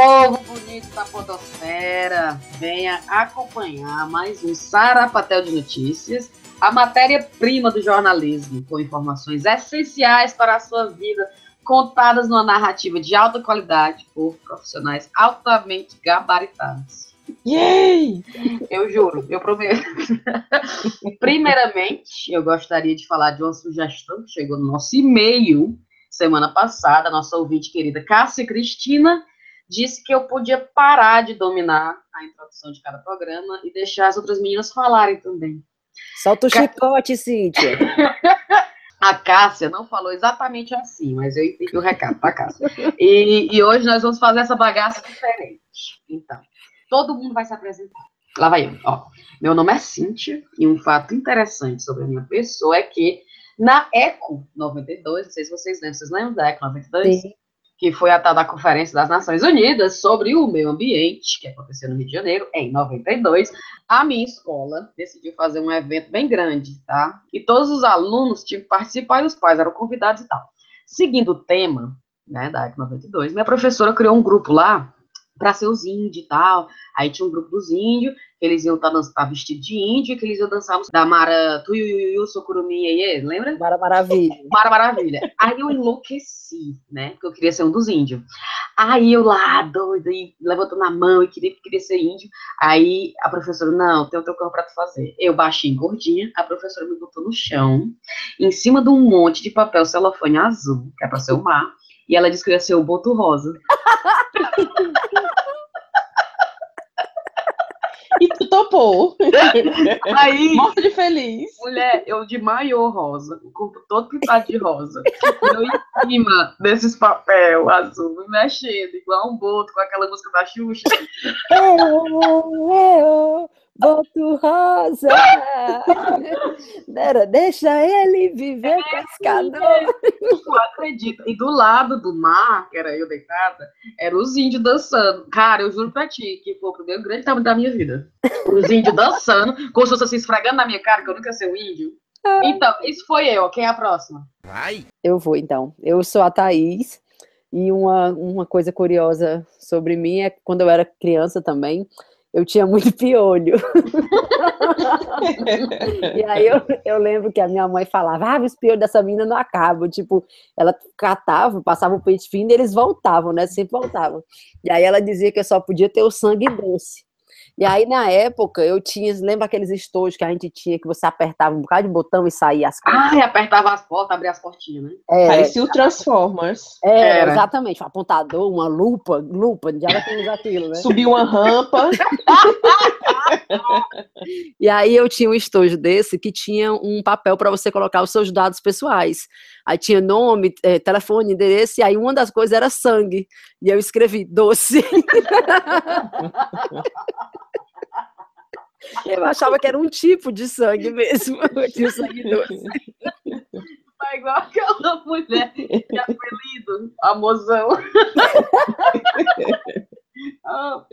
Povo bonito da podosfera, venha acompanhar mais um Sarapatel de Notícias, a matéria-prima do jornalismo, com informações essenciais para a sua vida, contadas numa narrativa de alta qualidade por profissionais altamente gabaritados. Yay! Eu juro, eu prometo. Primeiramente, eu gostaria de falar de uma sugestão que chegou no nosso e-mail semana passada, nossa ouvinte querida Cássia Cristina disse que eu podia parar de dominar a introdução de cada programa e deixar as outras meninas falarem também. Solta o chicote, Cíntia. A Cássia não falou exatamente assim, mas eu entendi o recado, tá, Cássia? E, e hoje nós vamos fazer essa bagaça diferente. Então, todo mundo vai se apresentar. Lá vai eu. Ó, meu nome é Cíntia e um fato interessante sobre a minha pessoa é que na ECO 92, não sei se vocês lembram, vocês lembram da ECO 92? Sim que foi a tal da Conferência das Nações Unidas sobre o meio ambiente, que aconteceu no Rio de Janeiro, em 92, a minha escola decidiu fazer um evento bem grande, tá? E todos os alunos tinham que participar e os pais eram convidados e tal. Seguindo o tema, né, da ECO 92, minha professora criou um grupo lá para ser os índios e tal. Aí tinha um grupo dos índios, que eles iam estar tá, tá vestidos de índio, que eles iam dançar da Mara Tuiuiu, Socurumi, aí, lembra? Mara Maravilha. Mara Maravilha. Aí eu enlouqueci, né? Porque eu queria ser um dos índios. Aí eu lá, doida, e levantando a mão e queria, queria ser índio. Aí a professora, não, tem o teu corpo para tu fazer. Eu baixei gordinha, a professora me botou no chão, em cima de um monte de papel celofane azul, que é para ser o mar. E ela disse que ia ser o boto rosa. topou. Aí. Morta de feliz. Mulher, eu de maiô rosa, o corpo todo pintado de rosa. Eu em cima desses papel azul, me mexendo, igual um boto com aquela música da Xuxa. Eu, eu, boto rosa. Deixa ele viver é, pescador. Tu acredita? E do lado do mar, que era eu deitada, eram os índios dançando. Cara, eu juro pra ti que foi o primeiro grande tamanho da minha vida. Os índios dançando, como se fosse assim, esfregando na minha cara, que eu nunca ser um índio. Então, isso foi eu. Quem é a próxima? Vai. Eu vou, então. Eu sou a Thaís. E uma, uma coisa curiosa sobre mim é que quando eu era criança também, eu tinha muito piolho. e aí eu, eu lembro que a minha mãe falava, ah, os piolhos dessa menina não acabam. Tipo, ela catava, passava o peito fino e eles voltavam, né? Sempre voltavam. E aí ela dizia que eu só podia ter o sangue doce. E aí, na época, eu tinha, lembra aqueles estojos que a gente tinha que você apertava um bocado de botão e saía as coisas? Ah, e apertava as portas, abria as portinhas, né? É, Parecia o Transformers. É, Era. exatamente. Um apontador, uma lupa, lupa, já era usar aquilo, né? Subiu uma rampa. e aí eu tinha um estojo desse que tinha um papel para você colocar os seus dados pessoais. Aí tinha nome, é, telefone, endereço, e aí uma das coisas era sangue. E eu escrevi doce. Eu achava que era um tipo de sangue mesmo. Eu tinha sangue doce. Tá igual aquela mulher que é apelido, a mozão. oh,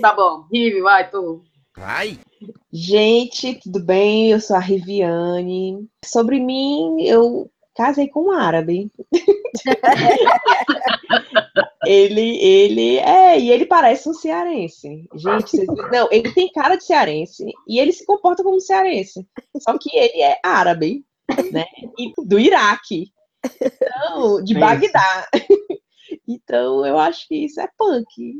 tá bom, Rive, vai, tu. Vai. Gente, tudo bem? Eu sou a Riviane. Sobre mim, eu casei com um árabe. ele, ele, é, e ele parece um cearense. Gente, vocês, não, ele tem cara de cearense e ele se comporta como cearense. Só que ele é árabe, né? E do Iraque. Então, de Bagdá. Então, eu acho que isso é punk.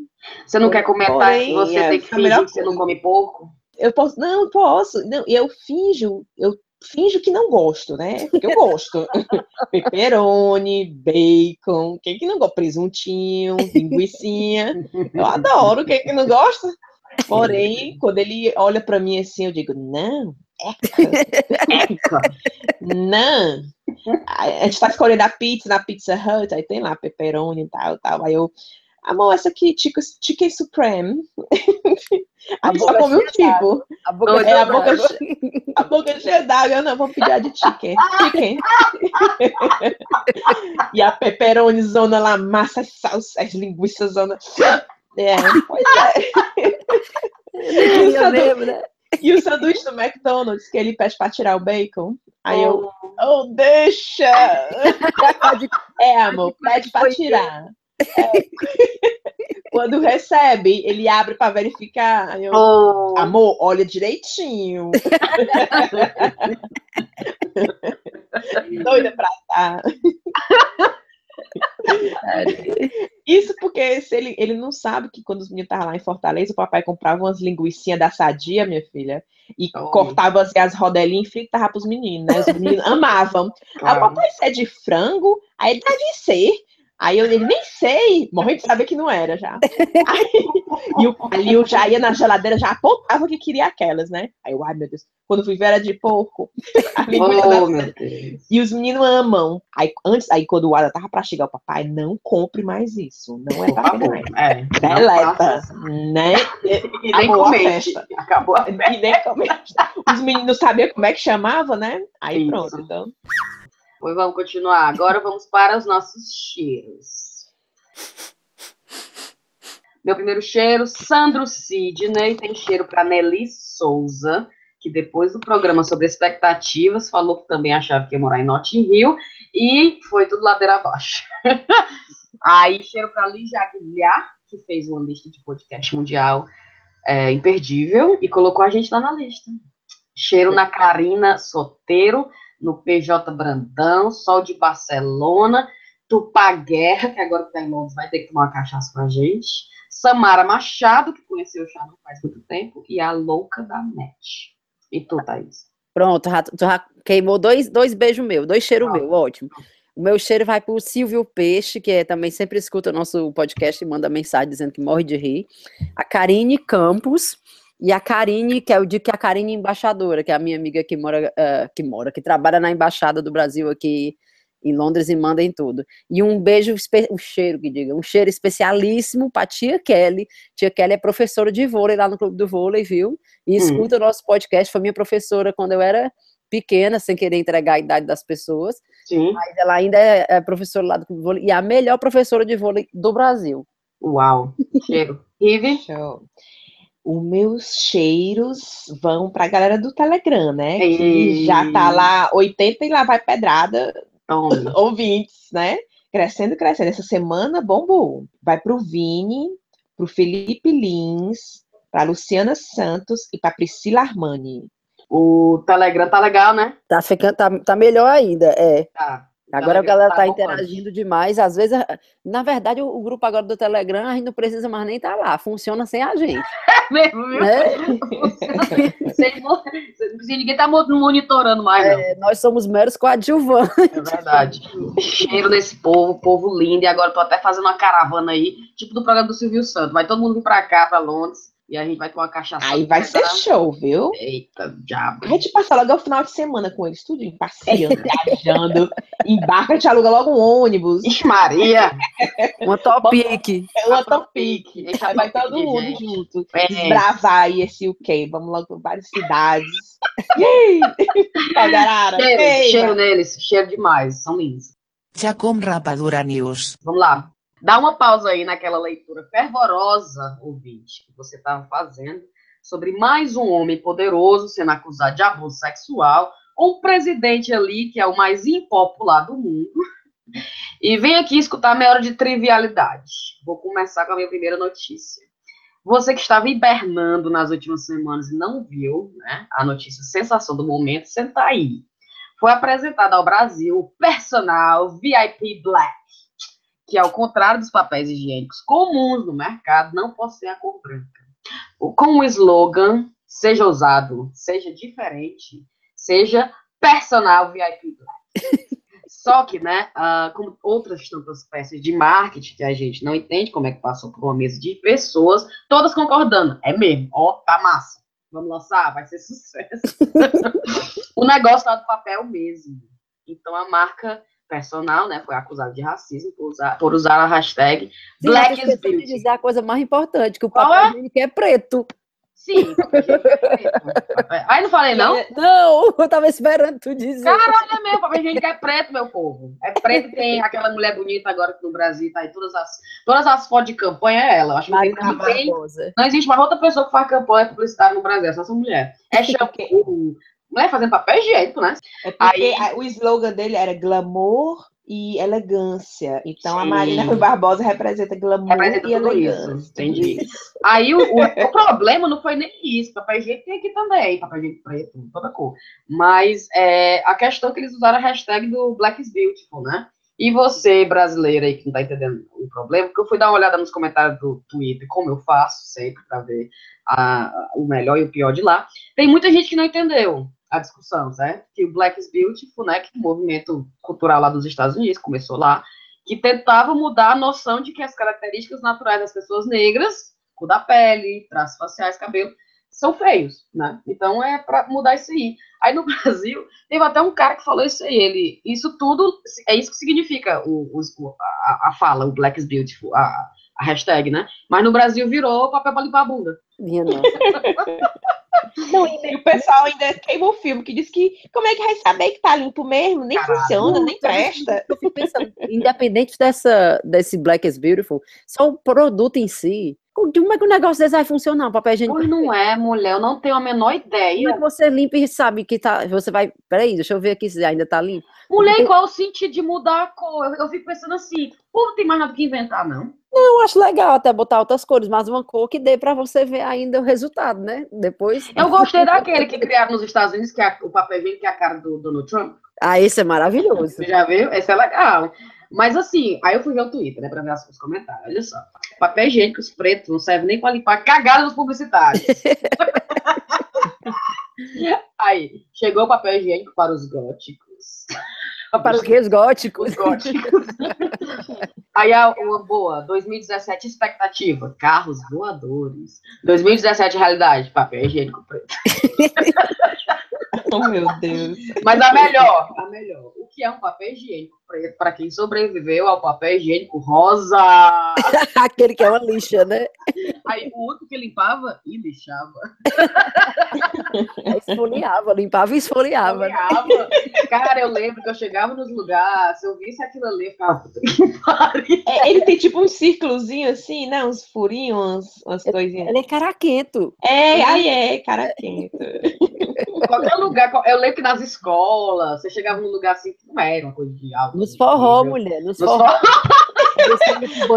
Você não quer comentar Porém, você é, tem que fingir que você não come porco? Eu posso, não, posso. Não, eu finjo, eu finjo que não gosto, né? Porque eu gosto. Pepperoni, bacon, quem que não gosta? Presuntinho, linguicinha. Eu adoro, quem que não gosta? Porém, quando ele olha para mim assim, eu digo, não, eca, eca, não. A gente tá escolhendo a pizza na Pizza Hut, aí tem lá pepperoni e tal, tal. Aí eu, Amor, essa aqui, chicken, supreme. A, a come um tipo. A boca, é, a, boca a boca cheia d'água. Não, vou pedir a de chicken. chicken. e a pepperoni zona lá, massa, salsa, as linguiças zona. É, pois é. Eu, eu lembro, né? E o sanduíche do McDonald's, que ele pede pra tirar o bacon. Aí eu, oh, oh deixa! é, amor, pede pra tirar. Quando recebe, ele abre para verificar. Eu, Oh, Amor, olha direitinho. Doida pra tá. Isso porque se ele, ele não sabe que quando os meninos estavam lá em Fortaleza, o papai comprava umas linguiçinhas da sadia, minha filha, e Olha. cortava assim, as rodelinhas e fritava pros meninos, né? Os meninos amavam. Aí o claro. papai, isso é de frango? Aí deve ser. Aí eu ele nem sei, morrendo de saber que não era já. Aí, e o Calil já ia na geladeira, já apontava que queria aquelas, né? Aí eu, ai meu Deus, quando fui ver era de porco. Da Oh, meu Deus. e os meninos amam. Aí, antes, aí quando o Ada tava pra chegar, o papai, não compre mais isso. Não é favor. comer. É, Deleta, né? E nem Acabou a festa. Acabou a festa. E nem comente. Os meninos sabiam como é que chamava, né? Aí Isso. pronto, então. Pois vamos continuar. Agora vamos para os nossos cheiros. Meu primeiro cheiro, Sandro Sidney, tem cheiro para Nelly Souza, que depois do programa sobre expectativas, falou que também achava que ia morar em Notting Hill, e foi tudo ladeira abaixo. Aí, cheiro para Lígia Aguiar, que fez uma lista de podcast mundial é, imperdível, e colocou a gente lá na lista. Cheiro na Karina Soteiro, no PJ Brandão, Sol de Barcelona, Tupá Guerra, que agora que tá em Londres vai ter que tomar uma cachaça com a gente, Samara Machado, que conheceu o chá não faz muito tempo, e a Louca da Net. E tu, Thaís? Pronto, tu já queimou dois, dois beijos meus, dois cheiros Pronto. meus, ótimo. O meu cheiro vai para o Silvio Peixe, que é, também sempre escuta o nosso podcast e manda mensagem dizendo que morre de rir. A Karine Campos e a Karine, que é o dia que a Karine é embaixadora, que é a minha amiga que mora, eh, que mora, que trabalha na embaixada do Brasil aqui em Londres e manda em tudo. E um beijo, um cheiro que diga, um cheiro especialíssimo para tia Kelly. Tia Kelly é professora de vôlei lá no Clube do Vôlei, viu? E escuta o nosso podcast, foi minha professora quando eu era pequena, sem querer entregar a idade das pessoas, Sim. mas ela ainda é, é professora lá do Clube do Vôlei e é a melhor professora de vôlei do Brasil. Uau. Cheiro. Rive? Show. Os meus cheiros vão pra galera do Telegram, né? Que Ei. já tá lá 80 e lá vai pedrada, ouvintes, né? Crescendo, crescendo. Essa semana bombou. Vai pro Vini, pro Felipe Lins, pra Luciana Santos e pra Priscila Armani. O Telegram tá legal, né? Tá, ficando, tá, tá melhor ainda, é. Tá. O Agora a galera tá bombando. interagindo demais. Às vezes, na verdade, o, o grupo agora do Telegram, a gente não precisa mais nem estar lá. Funciona sem a gente, Mesmo, viu? né? Ninguém tá mo- monitorando mais, não. É, nós somos meros coadjuvantes. É verdade. Cheiro desse povo, povo lindo. E agora eu tô até fazendo uma caravana aí, tipo do programa do Silvio Santos. Vai todo mundo vir pra cá, pra Londres, e a gente vai tomar uma cachaça. Aí vai ser show, viu? Eita, diabo. A gente passa logo o final de semana com eles, tudo passeando, viajando, embarca, a gente aluga logo um ônibus, Ixi, Maria! Uma topique. é uma topique. Aí vai todo mundo gente. junto, É. desbravar aí esse UK, vamos logo para várias cidades. Pagarara, Cheiro, cheiro neles, cheiro demais, são lindos. Chacom Rapadura News. Vamos lá. Dá uma pausa aí naquela leitura fervorosa, ouvinte, que você estava fazendo, sobre mais um homem poderoso sendo acusado de abuso sexual, ou um presidente ali que é o mais impopular do mundo. E vem aqui escutar a meia hora de trivialidade. Vou começar com a minha primeira notícia. Você que estava hibernando nas últimas semanas e não viu né, a notícia sensação do momento, senta aí. Foi apresentado ao Brasil o personal VIP Black que, ao contrário dos papéis higiênicos comuns no mercado, não possui a cor branca. Com o slogan Seja ousado, seja diferente, seja personal VIP Black. Só que, né, ah, como outras tantas peças de marketing que a gente não entende como é que passou por uma mesa de pessoas, todas concordando. É mesmo, ó, tá massa. Vamos lançar, vai ser sucesso. o negócio tá do papel mesmo. Então a marca personal, né, foi acusada de racismo por usar, por usar a hashtag Sim, Black is Beauty. dizer a coisa mais importante, que o papel é? higiênico é preto. Sim. Aí não falei, não? Não, eu tava esperando tu dizer. Caralho, é mesmo, papel higiênico é preto, meu povo. É preto tem aquela mulher bonita agora que no Brasil tá aí, todas as, todas as fotos de campanha é ela. Eu Acho que não tem, não existe mais outra pessoa que faz campanha publicitária no Brasil, é só essa mulher. É shampoo, mulher fazendo papel higiênico, né? É porque Aí- a- o slogan dele era glamour e elegância. Então a Sim. Marina Rui Barbosa representa glamour Representa e elegância. isso, entendi. Aí o, o- o problema não foi nem isso, papel higiênico tem aqui também, papel higiênico preto, toda cor. Mas é, a questão é que eles usaram a hashtag do Black is Beautiful, né? E você, brasileira aí, que não tá entendendo o problema, porque eu fui dar uma olhada nos comentários do Twitter, como eu faço sempre, para ver a- o melhor e o pior de lá. Tem muita gente que não entendeu a discussão, certo? Que o Black is Beautiful, né, que é um movimento cultural lá dos Estados Unidos, começou lá, que tentava mudar a noção de que as características naturais das pessoas negras, cor da pele, traços faciais, cabelo, são feios, né? Então é para mudar isso aí. Aí no Brasil, teve até um cara que falou isso aí, ele, isso tudo, é isso que significa o, o- a, a fala, o Black is Beautiful, a, a hashtag, né? Mas no Brasil virou papel para limpar a bunda. Minha nossa. E o pessoal ainda queima o filme, que diz que como é que vai saber que tá limpo mesmo? Nem Caralho. funciona, nem presta. Eu fico pensando, independente dessa, desse Black is Beautiful, só o produto em si. Como é que o negócio desse vai funcionar? O papel higiênico Pois não é, mulher, eu não tenho a menor Como é ideia. que você limpa e sabe que tá. Você vai. Peraí, deixa eu ver aqui se ainda tá limpo. Mulher, e qual o sentido de mudar a cor? Eu, eu fico pensando assim, pô, não tem mais nada que inventar, não. Eu acho legal até botar outras cores, mas uma cor que dê pra você ver ainda o resultado, né? Depois. Eu gostei daquele que criaram nos Estados Unidos, que é o papel higiênico, que é a cara do Donald Trump. Ah, esse é maravilhoso. Você já viu? Esse é legal. Mas assim, aí eu fui ver o Twitter, né, pra ver os comentários. Olha só. Papel higiênico pretos não serve nem pra limpar cagada dos publicitários. aí, chegou o papel higiênico para os góticos. Para os gays góticos. Os góticos. Aí a uma boa, 2017 expectativa, carros voadores. 2017 realidade, papel higiênico preto. Oh, meu Deus. Mas a melhor, a melhor. Que é um papel higiênico preto para quem sobreviveu ao papel higiênico rosa? Aquele que é uma lixa, né? Aí o único que limpava e lixava. Esfoliava, limpava e esfoliava. né? Olhava. Cara, eu lembro que eu chegava nos lugares, se eu visse aquilo ali, eu ficava, puta que pariu. É, ele tem tipo uns círculozinhos assim, né? Uns furinhos, umas, umas coisinhas. Ele é caraquento. É, aí é, cara quente. Qualquer lugar, eu lembro que nas escolas, você chegava num lugar assim não era uma coisa de alto. Nos forró, nível. mulher. Nos Nos forró. forró.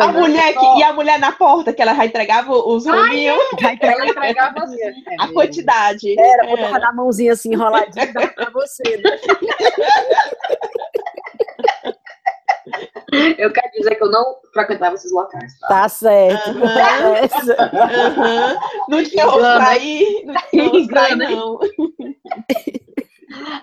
É A mulher que, e a mulher na porta, que ela já entregava os rolinhos, Ela entregava assim. é a mesmo. quantidade. Era, botava na mãozinha assim, enroladinha, e dava pra você, né? Eu quero dizer que eu não frequentava esses locais, tá? Tá certo. Essa. Aham. Não tinha pra ir, não tinha pra ir, não.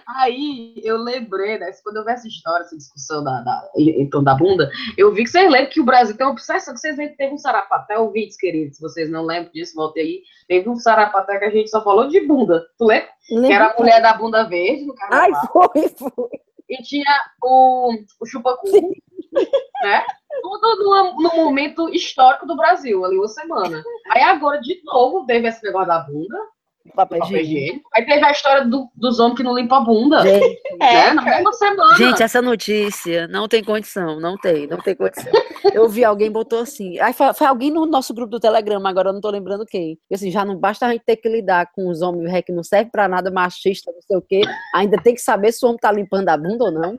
Aí eu lembrei, né? Quando eu vi essa história, essa discussão da, da, em torno da bunda, eu vi que vocês lembram que o Brasil tem uma obsessão, que vocês lembram que teve um sarapaté, ouvintes queridos, se vocês não lembram disso, voltem aí. Teve um sarapaté que a gente só falou de bunda, tu lembra? Que era a mulher da bunda verde no Ai, carnaval. foi, foi. E tinha o, o chupacu, né? Tudo numa- num momento histórico do Brasil, ali uma semana. Aí agora, de novo, teve esse negócio da bunda, Papel papel higiênico. higiênico. Aí teve a história do- dos homens que não limpam a bunda, Gente, né? Na mesma semana. Gente, essa notícia não tem condição, não tem, não tem condição. Eu vi alguém botou assim, aí foi, foi alguém no nosso grupo do Telegram, agora eu não tô lembrando quem. E assim, já não basta a gente ter que lidar com os homens ré, que não serve pra nada, machista, não sei o quê, ainda tem que saber se o homem tá limpando a bunda ou não.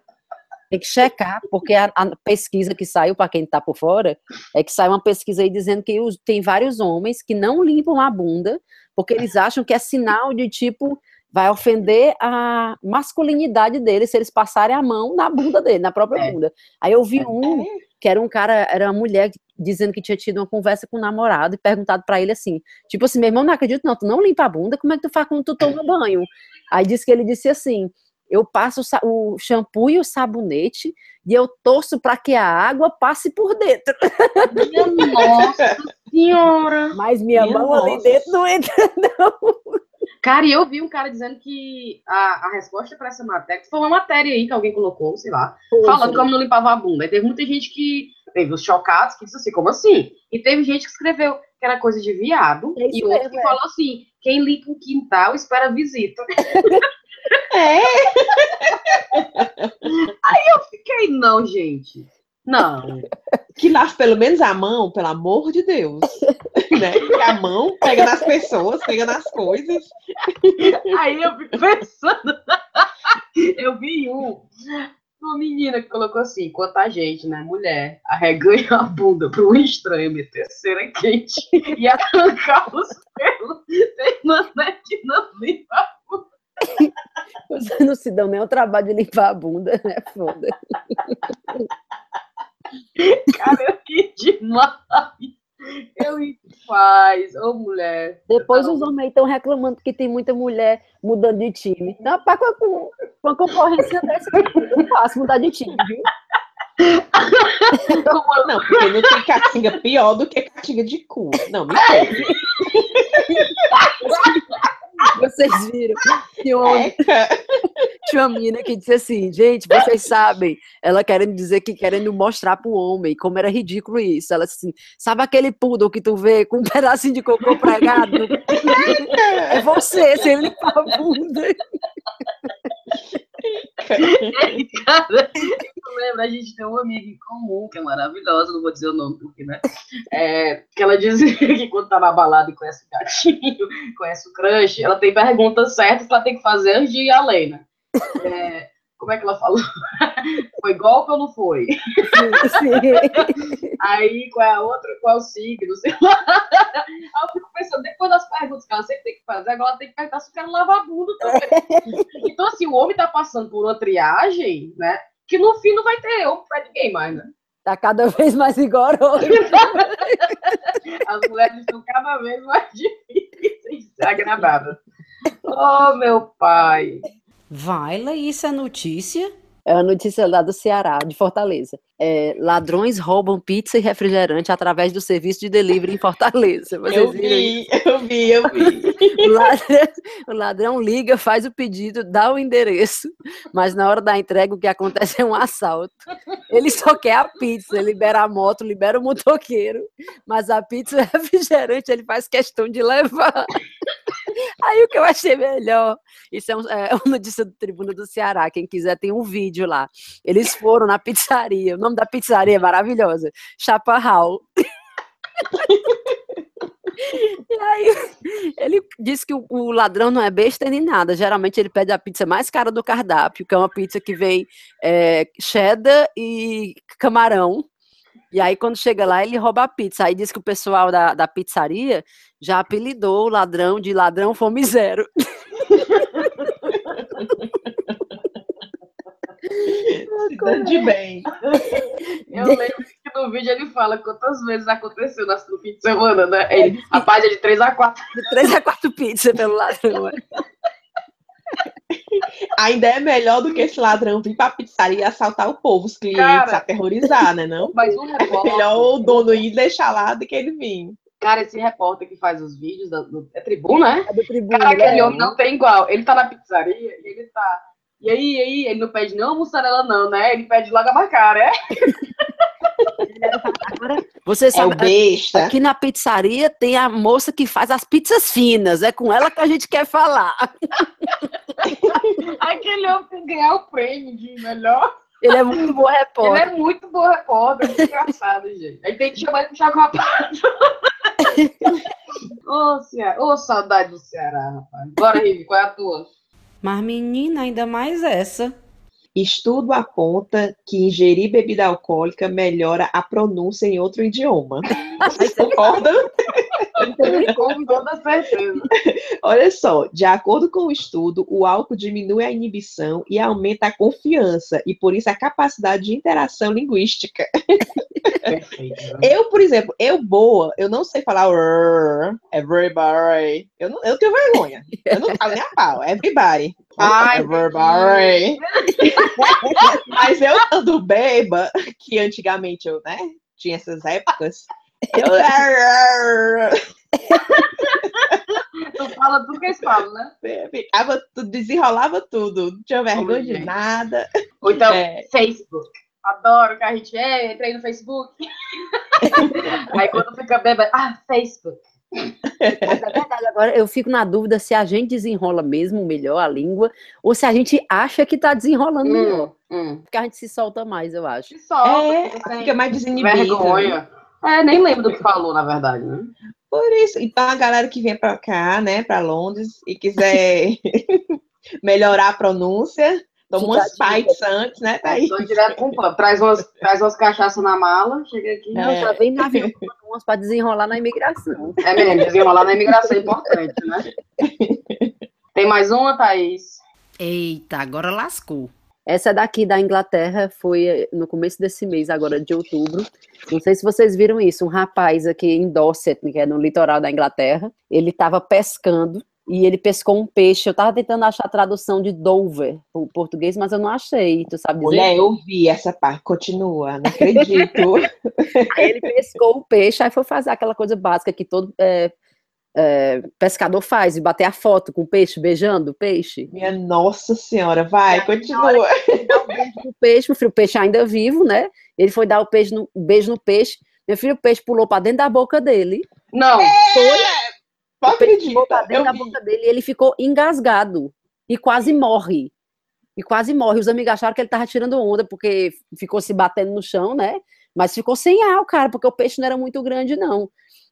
Tem que checar, porque a, a pesquisa que saiu, para quem tá por fora, é que saiu uma pesquisa aí dizendo que os- tem vários homens que não limpam a bunda, porque eles acham que é sinal de tipo vai ofender a masculinidade deles se eles passarem a mão na bunda dele, na própria É. bunda. Aí eu vi um que era um cara, era uma mulher dizendo que tinha tido uma conversa com o namorado e perguntado pra ele assim, tipo assim, meu irmão, não acredito não, tu não limpa a bunda, como é que tu faz quando tu toma banho? Aí disse que ele disse assim, eu passo o shampoo e o sabonete e eu torço para que a água passe por dentro, Minha nossa senhora! mas minha Minha mão ali nossa. dentro não entra não. Cara, e eu vi um cara dizendo que a, a resposta para essa matéria, que foi uma matéria aí que alguém colocou, sei lá, falando como não limpava a bunda. Aí teve muita gente que teve os chocados que disse assim, como assim? E teve gente que escreveu que era coisa de viado, É e outro que é. falou assim, quem limpa o quintal espera visita. É, Eu fiquei, não, gente. Não. que lave pelo menos a mão, pelo amor de Deus. né? A mão pega nas pessoas, pega nas coisas. Aí eu fico pensando. eu vi um. uma menina que colocou assim, enquanto a gente, né, mulher, arreganha a bunda para um estranho meter cera quente e arrancar os pelos, tem manete não limpa. Vocês não se dão nem o trabalho de limpar a bunda, né? Foda. Cara, eu ri demais. Eu ri demais. Ô, mulher. Depois os homens estão reclamando que tem muita mulher mudando de time. Não, pá, com, com, com a concorrência dessa, eu faço mudar de time, viu? Não, porque não tem caatinga pior do que caatinga de cu. Não, me. Vocês viram? Tinha uma, tinha uma menina que disse assim, gente, vocês sabem, ela querendo dizer que querendo mostrar pro homem como era ridículo isso. Ela disse assim, sabe aquele poodle que tu vê com um pedacinho de cocô pregado? É você, sem limpar a bunda. Cara, eu lembro, a gente tem uma amiga em comum, que é maravilhosa, não vou dizer o nome, porque, né? É, que ela dizia que quando tá na balada e conhece o gatinho, conhece o crush, ela tem perguntas certas que ela tem que fazer antes de ir além, né? É, como é que ela falou? Foi golpe ou não foi? Sim. Aí, qual é a outra? Qual é o signo? Sei lá. Aí eu fico pensando, depois das perguntas que ela sempre tem que fazer, agora ela tem que perguntar se eu quero lavar a bunda também. Então, assim, o homem tá passando por uma triagem, né? Que no fim não vai ter homem pra ninguém mais, né? Tá cada vez mais rigoroso. As mulheres estão cada vez mais difíceis agradadas. Oh, meu pai. Vaila, isso é notícia? É uma notícia lá do Ceará, de Fortaleza. É, ladrões roubam pizza e refrigerante através do serviço de delivery em Fortaleza. Vocês Eu vi, eu vi, eu vi. O ladrão, o ladrão liga, faz o pedido, dá o endereço, mas na hora da entrega o que acontece é um assalto. Ele só quer a pizza, libera a moto, libera o motoqueiro, mas a pizza e o refrigerante ele faz questão de levar. Aí o que eu achei melhor, isso é, um, é uma notícia do Tribuna do Ceará, quem quiser tem um vídeo lá. Eles foram na pizzaria, o nome da pizzaria é maravilhosa, Chaparral. E aí, ele disse que o, o ladrão não é besta nem nada. Geralmente ele pede a pizza mais cara do cardápio, que é uma pizza que vem é, cheddar e camarão. E aí, quando chega lá, ele rouba a pizza. Aí diz que o pessoal da, da pizzaria já apelidou o ladrão de ladrão fome zero. De bem. Eu lembro que no vídeo ele fala quantas vezes aconteceu no fim de semana, né? Ele, é de 3 a 4. De três a quatro pizzas pelo ladrão. Ainda é melhor do que esse ladrão vir pra pizzaria e assaltar o povo, os clientes, Cara. aterrorizar, né? Não? Mas um É repórter. melhor o dono ir e deixar lá do que ele vir. Cara, esse repórter que faz os vídeos da- do, é tribuna, né? É do tribuna. Cara, aquele né? homem não tem igual. Ele tá na pizzaria e ele tá. E aí, e aí, ele não pede não mussarela, não, né? Ele pede logo a mais cara, é? Você É o sabe, besta. aqui na pizzaria tem a moça que faz as pizzas finas. É com ela que a gente quer falar. Aquele homem tem que ganhar o prêmio de melhor. Ele é muito bom Ele repórter. é muito bom repórter, muito engraçado, gente. Aí tem que chamar ele pro Chaco Rapaz. Ô, Ceará. Ô, saudade do Ceará, rapaz. Bora, Rivi, qual é a tua? Mas, menina, ainda mais essa. Estudo aponta que ingerir bebida alcoólica melhora a pronúncia em outro idioma. Vocês concordam? Com toda certeza. Olha só, de acordo com o estudo, o álcool diminui a inibição e aumenta a confiança, e por isso a capacidade de interação linguística. Perfeito. Eu, por exemplo, eu boa, eu não sei falar everybody. Eu, não, eu tenho vergonha. Eu não falo nem a pau, everybody. Ai, everybody. Mas eu ando beba, que antigamente eu, né, tinha essas épocas. Eu, Tu fala tudo que eles falam, né? ficava tudo, desenrolava tudo, não tinha vergonha de gente. nada. Ou então, É. Facebook. Adoro que a gente é, entrei no Facebook. Aí quando fica bêbado, ah, Facebook. Mas é verdade, agora eu fico na dúvida se a gente desenrola mesmo melhor a língua ou se a gente acha que tá desenrolando melhor. Hum, hum. Porque a gente se solta mais, eu acho. Se solta, É, fica mais desinibido. vergonha. É, nem lembro do que falou, na verdade, né? Por isso, então a galera que vem pra cá, né, pra Londres, e quiser melhorar a pronúncia, Toma umas bites antes, né, Thaís? Tô direto com pão. Traz umas, traz umas cachaças na mala, chega aqui. Não, É. já vem na avião com umas pra desenrolar na imigração. É mesmo, desenrolar na imigração é importante, né? Tem mais uma, Thaís? Eita, agora lascou. Essa daqui da Inglaterra, foi eh, no começo desse mês, agora de outubro. Não sei se vocês viram isso, um rapaz aqui em Dorset, que é no litoral da Inglaterra, ele estava pescando e ele pescou um peixe. Eu estava tentando achar a tradução de Dover, o português, mas eu não achei. Tu sabe dizer? Mulher, eu vi essa parte, continua, não acredito. Aí ele pescou o peixe, aí foi fazer aquela coisa básica que todo é, é, pescador faz, de bater a foto com o peixe, beijando o peixe. Minha nossa senhora, vai, E aí, continua. Dá um beijo no peixe, meu filho, o peixe ainda vivo, né? Ele foi dar o peixe no, um beijo no peixe, meu filho, o peixe pulou para dentro da boca dele. Não. Não Pra acredita. da vi. boca dele e ele ficou engasgado e quase morre. E quase morre. Os amigos acharam que ele tava tirando onda porque ficou se batendo no chão, né? Mas ficou sem ar, o cara, porque o peixe não era muito grande, não.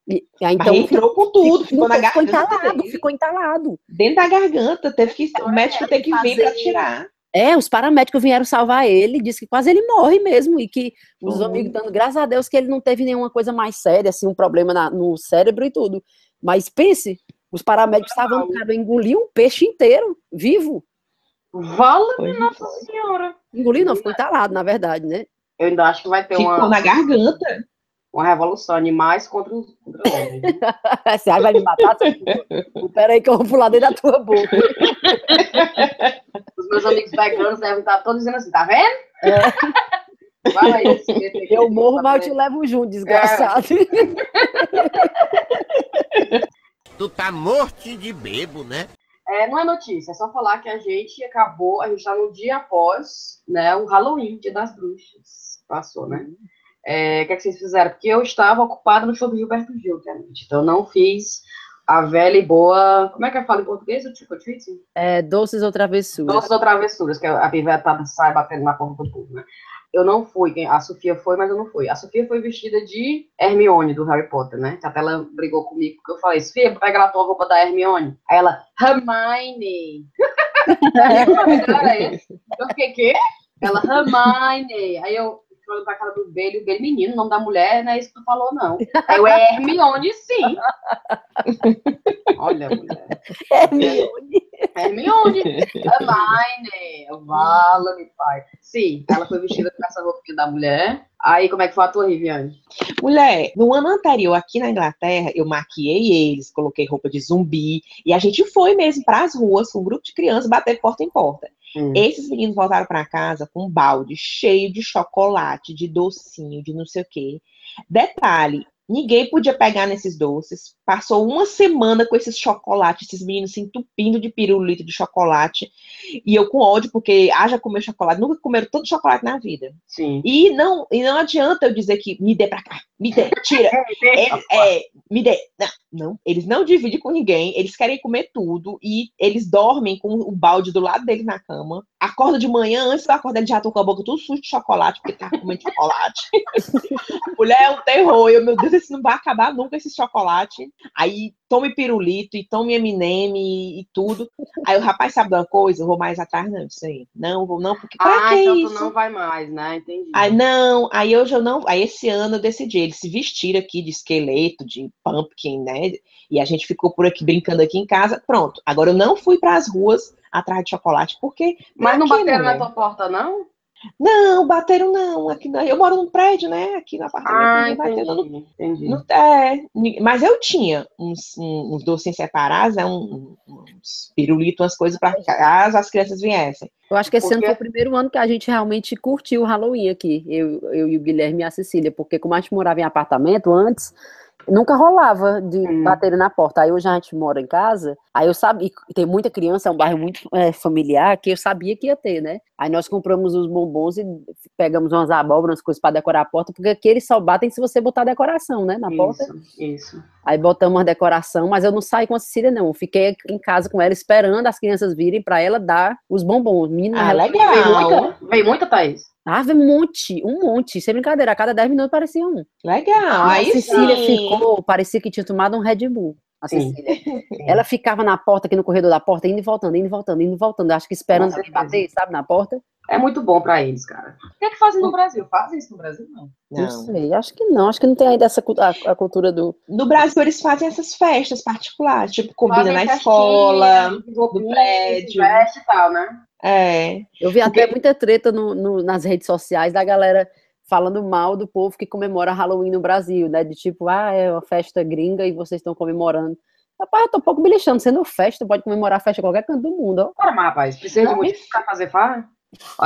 E, aí, Mas então, entrou com tudo, ficou na ficou garganta. entalado, dele. ficou entalado. Dentro da garganta, teve que, o médico teve que vir para tirar. É, os paramédicos vieram salvar ele, disse que quase ele morre mesmo, e que os Uhum. amigos dando graças a Deus que ele não teve nenhuma coisa mais séria, assim, um problema na- no cérebro e tudo. Mas pense, os paramédicos estavam, cara engoliu um peixe inteiro, vivo. Vala Foi. Nossa Senhora. Engoliu não, ficou entalado, na verdade, né? Eu ainda acho que vai ter Ficou uma, na garganta. uma revolução animais contra os homens. Você aí vai me matar? seu- Pera aí que eu vou pular dentro da tua boca. Os meus amigos veganos devem estar todos dizendo assim, tá vendo? É. Vai Eu morro, tá mas eu te levo junto, desgraçado. Tu tá morto de bebo, né? É, não é notícia, é só falar que a gente acabou, a gente tá no dia após, né, o Halloween, Dia das Bruxas. Passou, né? É, o que, é que vocês fizeram? Porque eu estava ocupada no show do Gilberto Gil, é noite, então eu não fiz a velha e boa. Como é que eu falo em português? O trick or treating? É, doces ou travessuras. Doces ou travessuras, que a pivetada sai batendo na porta do povo, né? Eu não fui, a Sofia foi, mas eu não fui. A Sofia foi vestida de Hermione, do Harry Potter, né? Que até ela brigou comigo, porque eu falei, Sofia, pega lá a tua roupa da Hermione. Aí ela, Hermione. Aí eu fiquei, quê? Ela, Hermione. Aí eu olho pra cara do Belo, o Belo, menino, o nome da mulher, não é isso que tu falou, não. Aí eu, é Hermione, sim. Olha, mulher. Hermione. Hermione. Hermione. Vala-me, pai. Sim, ela foi vestida com essa roupinha da mulher. Aí, como é que foi a tua, Riviane? Mulher, no ano anterior aqui na Inglaterra, eu maquiei eles, coloquei roupa de zumbi e a gente foi mesmo para as ruas com um grupo de crianças bater porta em porta. Hum. Esses meninos voltaram para casa com um balde cheio de chocolate, de docinho, de não sei o quê. Detalhe, ninguém podia pegar nesses doces. Passou uma semana com esses chocolates, esses meninos se entupindo de pirulito de chocolate. E eu com ódio, porque haja comer chocolate, nunca comeram todo chocolate na vida. Sim. E não, e não adianta eu dizer que me dê pra cá, me dê, tira. Eles, é, me dê. Não, não, eles não dividem com ninguém, eles querem comer tudo e eles dormem com o balde do lado deles na cama. Acorda de manhã, antes de eu acordar, eles já estão com a boca tudo suja de chocolate, porque tá comendo chocolate. Mulher, é um terror. Eu, meu Deus, esse não vai acabar nunca esse chocolate. Aí tome pirulito e tome M&M e, e tudo. Aí o rapaz sabe de uma coisa, eu vou mais atrás não, isso aí. Não, vou não, porque pra Ah, que então isso? tu não vai mais, né? Entendi. Aí não, aí hoje eu não. Aí esse ano eu decidi, eles se vestiram aqui de esqueleto, de pumpkin, né? E a gente ficou por aqui brincando aqui em casa. Pronto. Agora eu não fui para as ruas atrás de chocolate, porque. Mas não pra quê, bateram na mulher? tua porta, não? Não, bateram não. Aqui não. Eu moro num prédio, né? Aqui no apartamento. Ah, não. entendi. Entendi. Não- é, mas eu tinha uns, um- uns docinhos separados, né, um- uns pirulitos, umas coisas para caso as crianças viessem. Eu acho que esse ano Porque- foi o primeiro ano que a gente realmente curtiu o Halloween aqui, eu, eu e o Guilherme e a Cecília, porque como a gente morava em apartamento antes, nunca rolava de Hum. bater na porta. Aí hoje a gente mora em casa, aí eu sabia, tem muita criança, é um bairro muito é, familiar, que eu sabia que ia ter, né? Aí nós compramos os bombons e pegamos umas abóboras, umas coisas para decorar a porta, porque aqui eles só batem se você botar decoração, né, na porta. Isso, isso. Aí botamos uma decoração, mas eu não saí com a Cecília, não. Eu fiquei em casa com ela, esperando as crianças virem para ela dar os bombons. Menina, Ah, ela Veio legal. muita, veio muita, Thaís? ah, veio um monte, um monte, sem brincadeira, a cada 10 minutos parecia um. Legal. a Aí Cecília sim. ficou, parecia que tinha tomado um Red Bull. A Sim. Cecília. Ela ficava na porta, aqui no corredor da porta, indo e voltando, indo e voltando, indo e voltando. Acho que esperando certeza. bater, sabe, na porta. É muito bom pra eles, cara. O que é que fazem no Brasil? Fazem isso no Brasil? Não. Não, Não. sei, acho que não. Acho que não tem ainda essa a, a cultura do. No Brasil, eles fazem essas festas particulares, tipo, combina Fazem na festinha, escola, no prédio. veste e tal, né? é. Eu vi até muita treta no- no- nas redes sociais da galera falando mal do povo que comemora Halloween no Brasil, né? De tipo, ah, é uma festa gringa e vocês estão comemorando. Rapaz, eu tô um pouco me lixando. Sendo festa, pode comemorar a festa em qualquer canto do mundo. ó. Ora, mas, rapaz, precisa de motivo pra fazer farra?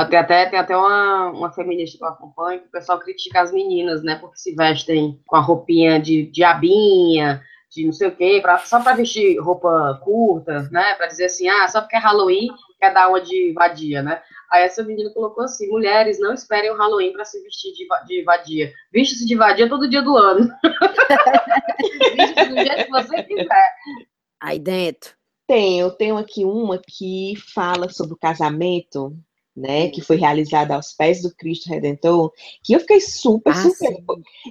Tem até, tem até uma, uma feminista que eu acompanho que o pessoal critica as meninas, né? Porque se vestem com a roupinha de diabinha, de não sei o quê, pra, só pra vestir roupa curta, né? Pra dizer assim, ah, só porque é Halloween, quer dar uma de vadia, né? Aí essa menina colocou assim, mulheres, não esperem o Halloween pra se vestir de, de vadia. Viste-se de vadia todo dia do ano. Viste-se do jeito que você quiser. Aí dentro. Tem, eu tenho aqui uma que fala sobre o casamento, né, que foi realizado aos pés do Cristo Redentor, que eu fiquei super, Ah, super. sim.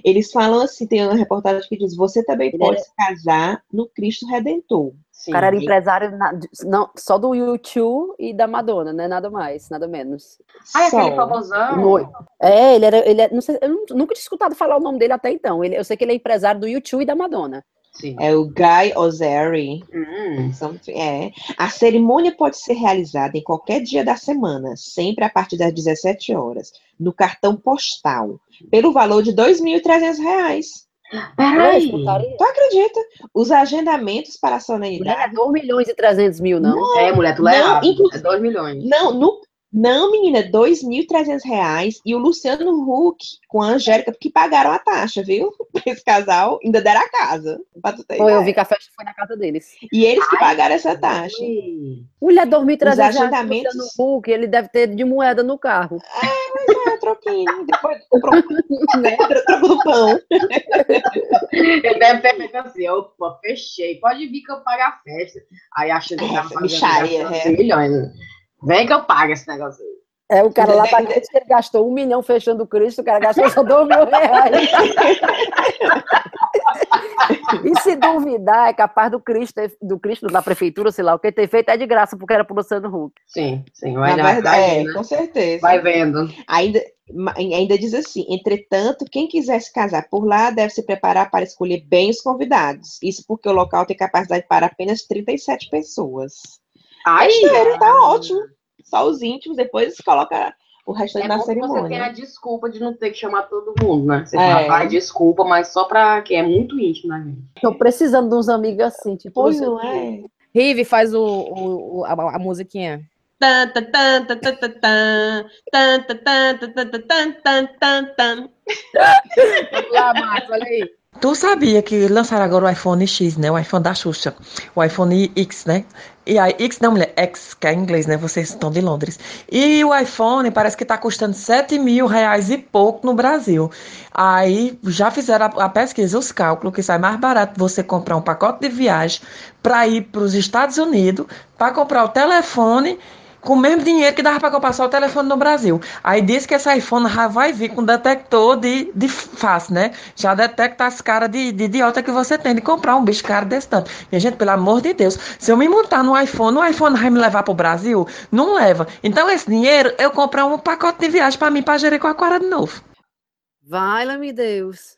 Eles falam assim, tem uma reportagem que diz, você também Ele pode era- se casar no Cristo Redentor. Sim. O cara era empresário na- não, só do YouTube e da Madonna, né? Nada mais, nada menos. Ah, é aquele famosão. No- É, ele era. Ele é- não sei, eu nu- nunca tinha escutado falar o nome dele até então. Ele, eu sei que ele é empresário do YouTube e da Madonna. Sim. É o Guy Ozeri. Hum. É. A cerimônia pode ser realizada em qualquer dia da semana, sempre a partir das 17 horas, no cartão postal, pelo valor de 2.300 reais. Olha isso, Peraí. Tu acredita? Os agendamentos para a Mulher, é solenidade. 2 milhões e 300 mil, não? É, mulher, tu Não, inclu- É 2 milhões. Não, no- não, menina, 2.300 reais e o Luciano Huck com a Angélica que pagaram a taxa, viu? Esse casal, ainda deram a casa. Foi, eu vi que a festa foi na casa deles. E eles que pagaram essa taxa. Mulher, 2.300 reais agendamentos- no Hulk, ele deve ter de moeda no carro. Ah, troquinho. Depois comprou né? troco do pão. Ele deve ter feito assim, opa, fechei. Pode vir que eu pago a festa. Aí acha que É, tava fazendo gastando é. 100 milhões. né? Vem que eu pago esse negócio aí. É, o cara lá pra Cristo, ele gastou um milhão fechando o Cristo, o cara gastou só dois mil reais. e se duvidar, é capaz do Cristo, do Cristo da prefeitura, sei lá, o que ter feito é de graça, porque era pro Luciano Huck. Sim, sim. Vai, Na vai, verdade, é, né? com certeza. vai vendo. Ainda, ainda diz assim: entretanto, quem quiser se casar por lá deve se preparar para escolher bem os convidados. Isso porque o local tem capacidade para apenas 37 pessoas. Aí ele tá ótimo. Só os íntimos, depois coloca o resto é da cerimônia. Você tem a desculpa de não ter que chamar todo mundo, né? Você é. desculpa, mas só pra quem é muito íntimo, né, gente? Tô precisando de uns amigos assim, tipo. Pois não é. Rive, faz o, o, o a, a musiquinha. Lá, Márcio, olha aí. Tu sabia que lançaram agora o iPhone X, né? O iPhone da Xuxa. O iPhone X, né? E aí, X não, mulher, X, que é inglês, né? Vocês estão de Londres. E o iPhone parece que tá custando 7 mil reais e pouco no Brasil. Aí já fizeram a, a pesquisa, os cálculos, que sai mais barato você comprar um pacote de viagem para ir para os Estados Unidos, para comprar o telefone com o mesmo dinheiro que dava para comprar só o telefone no Brasil. Aí diz que esse iPhone já vai vir com detector de, de face, né? Já detecta as caras de, de idiota que você tem de comprar um bicho caro desse tanto. Minha gente, pelo amor de Deus, se eu me montar no iPhone, o iPhone vai me levar pro Brasil? Não leva. Então esse dinheiro eu comprar um pacote de viagem para mim para Jericoacoara de novo. Vai, lá, meu Deus.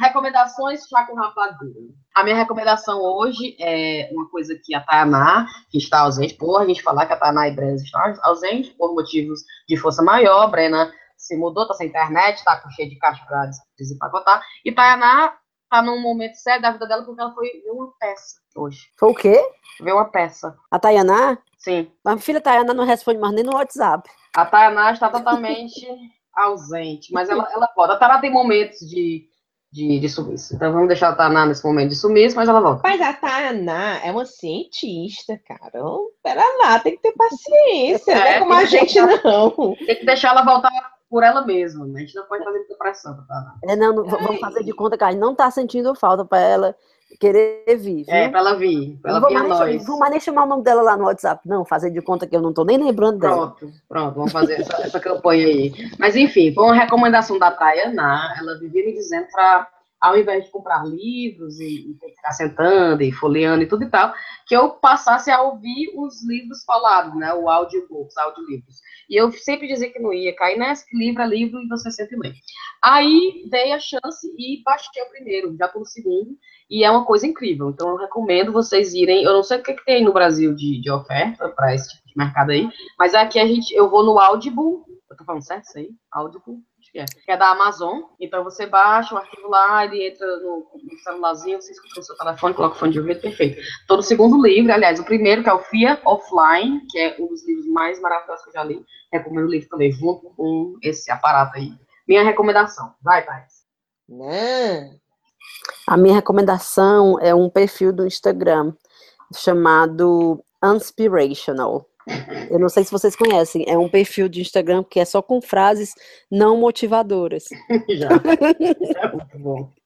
Recomendações chá com rapadura. A minha recomendação hoje é uma coisa que a Tayaná, que está ausente, por a gente falar que a Tayaná e Brena estão ausentes por motivos de força maior, Brena se mudou, tá sem internet, tá com cheio de caixa para desempacotar, e Tayaná tá num momento sério da vida dela porque ela foi ver uma peça hoje. Foi o quê? Ver uma peça. A Tayaná? Sim. Mas a filha Tayaná não responde mais nem no WhatsApp. A Tayaná está totalmente ausente, mas ela, ela pode. A Tayaná tem momentos de, de, de sumiço. Então vamos deixar a Tayaná nesse momento de sumiço, mas ela volta. Mas a Tainá é uma cientista, cara. Pera lá, tem que ter paciência. não é É, como a gente, deixar- não. Tem que deixar ela voltar por ela mesma. Né? A gente não pode fazer muita pressão pra Tayaná. É, não, não, vamos fazer de conta que a gente não tá sentindo falta pra ela querer vir, viu? É, pra ela vir. Pra ela vir a nós. vou mais nem chamar o nome dela lá no WhatsApp, não. Fazer de conta que eu não tô nem lembrando dela. Pronto, pronto, vamos fazer essa, essa campanha aí. Mas enfim, foi uma recomendação da Tayaná. Ela vivia me dizendo pra ao invés de comprar livros e, e ficar sentando e folheando e tudo e tal, que eu passasse a ouvir os livros falados, né? O audiobooks, audiolivros. E eu sempre dizia que não ia cair nessa, que livro é livro e você sempre lê. Aí dei a chance e baixei o primeiro, já no segundo, e é uma coisa incrível. Então eu recomendo vocês irem. Eu não sei o que, que tem no Brasil de, de oferta para esse tipo de mercado aí, mas aqui a gente, eu vou no Audible, eu tô falando certo isso aí? Audible? Que é. Que é da Amazon. Então você baixa o arquivo lá, ele entra no, no celularzinho, você escuta no seu telefone, coloca o fone de ouvido, perfeito. Tô no segundo livro, aliás, o primeiro, que é o Fear Offline, que é um dos livros mais maravilhosos que eu já li. Recomendo o livro também, junto com esse aparato aí. Minha recomendação. Vai, Thais. Né? A minha recomendação é um perfil do Instagram chamado Unspirational. Eu não sei se vocês conhecem, é um perfil de Instagram que é só com frases não motivadoras. Já. É muito bom.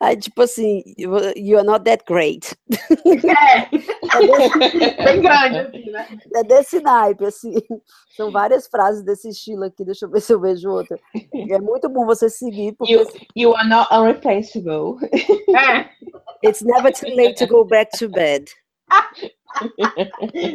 Aí, tipo assim, you are not that great. É. Bem grande, assim, né? É desse naipe, assim. São várias frases desse estilo aqui. Deixa eu ver se eu vejo outra. É muito bom você seguir, porque You, you are not unreplaceable. É. it's never too late to go back to bed.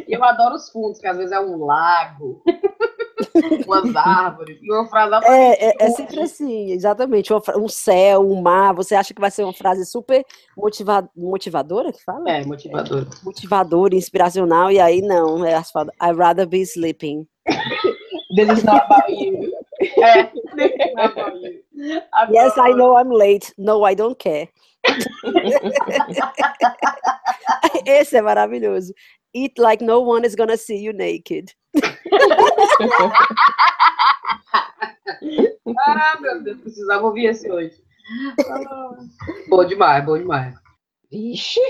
Eu adoro os fundos, que às vezes é um lago, umas árvores, uma frase É, é, é sempre assim, exatamente. Um céu, um mar. Você acha que vai ser uma frase super motiva motivadora que fala? É, motivador. Motivadora, inspiracional, e aí não. É as fala, I'd rather be sleeping. This is not about you. É. Yes, I know I'm late. No, I don't care. Esse é maravilhoso. Eat like no one is gonna see you naked. Ah, meu Deus, precisava ouvir esse hoje. Ah, Bom demais, bom demais. Vixe.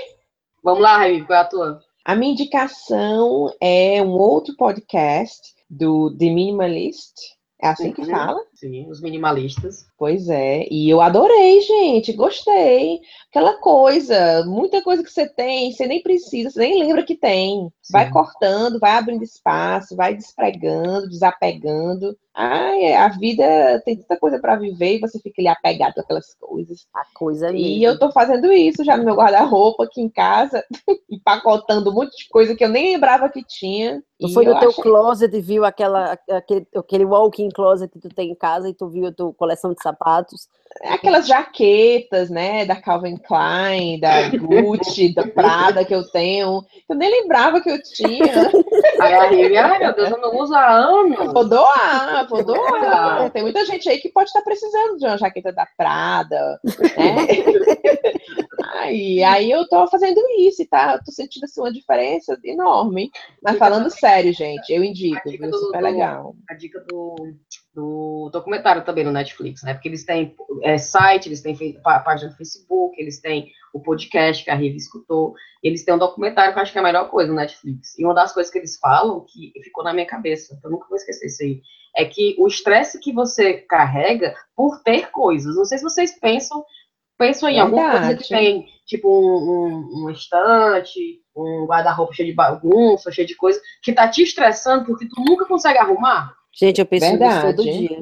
Vamos lá, Raí, qual é a tua? A minha indicação é um outro podcast do The Minimalist. É assim que Uhum. fala? Sim, os minimalistas. Pois é. E eu adorei, gente. Gostei. Aquela coisa, muita coisa que você tem, você nem precisa, você nem lembra que tem. Vai Sim. cortando, vai abrindo espaço, vai despregando, desapegando. Ai, a vida tem tanta coisa para viver e você fica ali apegado àquelas coisas. A coisa é mesmo. E eu tô fazendo isso já no meu guarda-roupa aqui em casa, empacotando um monte de coisa que eu nem lembrava que tinha. Tu E foi no teu achei- closet e viu aquela, aquele, aquele walk-in closet que tu tem em casa e tu viu a tua coleção de sapatos. aquelas jaquetas, né, da Calvin Klein, da Gucci, da Prada que eu tenho, eu nem lembrava que eu tinha. Aí a Riri, ai meu Deus, eu não uso há anos. Vou doar, vou doar. Tem muita gente aí que pode estar precisando de uma jaqueta da Prada, né? Aí, aí eu tô fazendo isso, e tá? Eu tô sentindo assim, uma diferença enorme. Mas falando sério, gente, eu indico, viu? Super do- legal. A dica do, do documentário também no Netflix, né? Porque eles têm é, site, eles têm página no Facebook, eles têm o podcast que a Rivi escutou, eles têm um documentário que eu acho que é a melhor coisa no Netflix. E uma das coisas que eles falam, que ficou na minha cabeça, eu nunca vou esquecer isso aí, é que o estresse que você carrega por ter coisas. Não sei se vocês pensam, pensam em alguma coisa que Verdade. tem, tipo, um, um, um estante, um guarda-roupa cheio de bagunça, cheio de coisa, que tá te estressando porque tu nunca consegue arrumar. Gente, eu penso nisso todo Verdade. dia.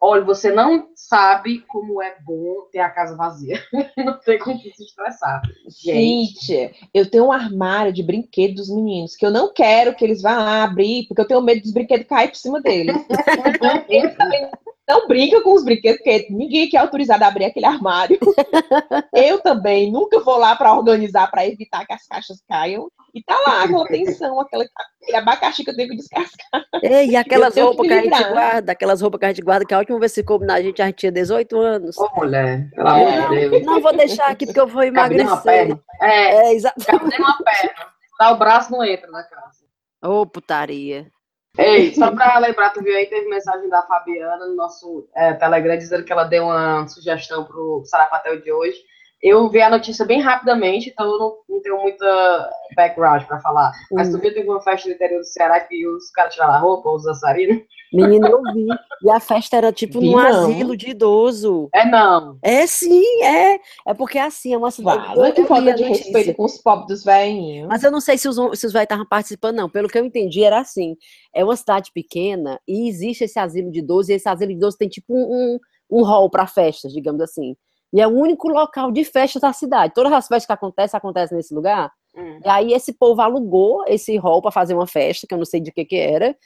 Olha, você não sabe como é bom ter a casa vazia. não tem com que se estressar. Gente, eu tenho um armário de brinquedos dos meninos que eu não quero que eles vá lá abrir, porque eu tenho medo dos brinquedos cair por cima deles. Então, não brincam com os brinquedos, porque ninguém aqui é autorizado a abrir aquele armário. Eu também nunca vou lá para organizar, para evitar que as caixas caiam. E tá lá aquela tensão, aquela, aquele abacaxi que eu tenho que descascar. Ei, e aquelas tenho que roupas que a gente guarda, aquelas roupas que a gente guarda, que a última vez que coube na gente, a gente tinha 18 anos. Ô, mulher, pelo amor de Deus. Não vou deixar aqui porque eu vou Cabe uma emagrecer. perna. É, É, exato. cabe nem uma perna. Dá o braço, não entra na casa. Ô, putaria. Ei, só pra lembrar, tu viu aí, teve mensagem da Fabiana no nosso é, Telegram dizendo que ela deu uma sugestão pro Sarapatel de hoje. Eu vi a notícia bem rapidamente, então eu não, não tenho muita background pra falar. Mas tu viu, teve uma festa no interior do Ceará que os caras tiraram a roupa, os dançarinos? Menina, eu vi. E a festa era tipo Vi num não. asilo de idoso. É não. É sim, é. É porque assim, é uma cidade. Que eu vi falta de respeito com os pobres dos velhinhos. Mas eu não sei se os, se os velhos estavam participando, não. Pelo que eu entendi, era assim: é uma cidade pequena e existe esse asilo de idoso, e esse asilo de idoso tem tipo um, um, um hall para festas, digamos assim. E é o único local de festas da cidade. Todas as festas que acontecem, acontecem nesse lugar. Hum. E aí esse povo alugou esse hall para fazer uma festa, que eu não sei de que que era.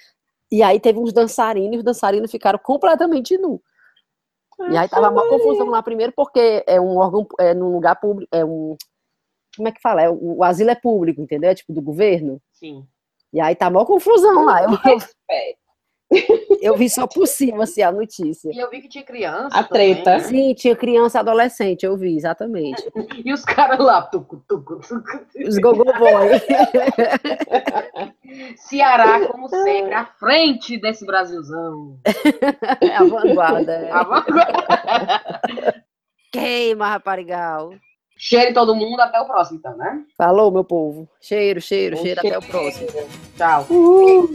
E aí teve uns dançarinos, e os dançarinos ficaram completamente nus. E aí tava uma confusão lá primeiro, porque é um órgão, é num lugar público, é um. Como é que fala? É, o, o asilo é público, entendeu? É tipo do governo. Sim. E aí tá mó confusão lá. Eu, Respeito. eu vi só por cima, assim, a notícia. E eu vi que tinha criança. A treta. também. Sim, tinha criança e adolescente, eu vi, exatamente. E os caras lá, tucu, tucu, tucu. Os gogo boy. Ceará, como sempre, à frente desse Brasilzão. É a vanguarda. é. A vanguarda. Queima, raparigal. Cheire todo mundo, até o próximo, então, né? Falou, meu povo. Cheiro, cheiro, Um cheiro. Até o próximo. Tchau. Uhul.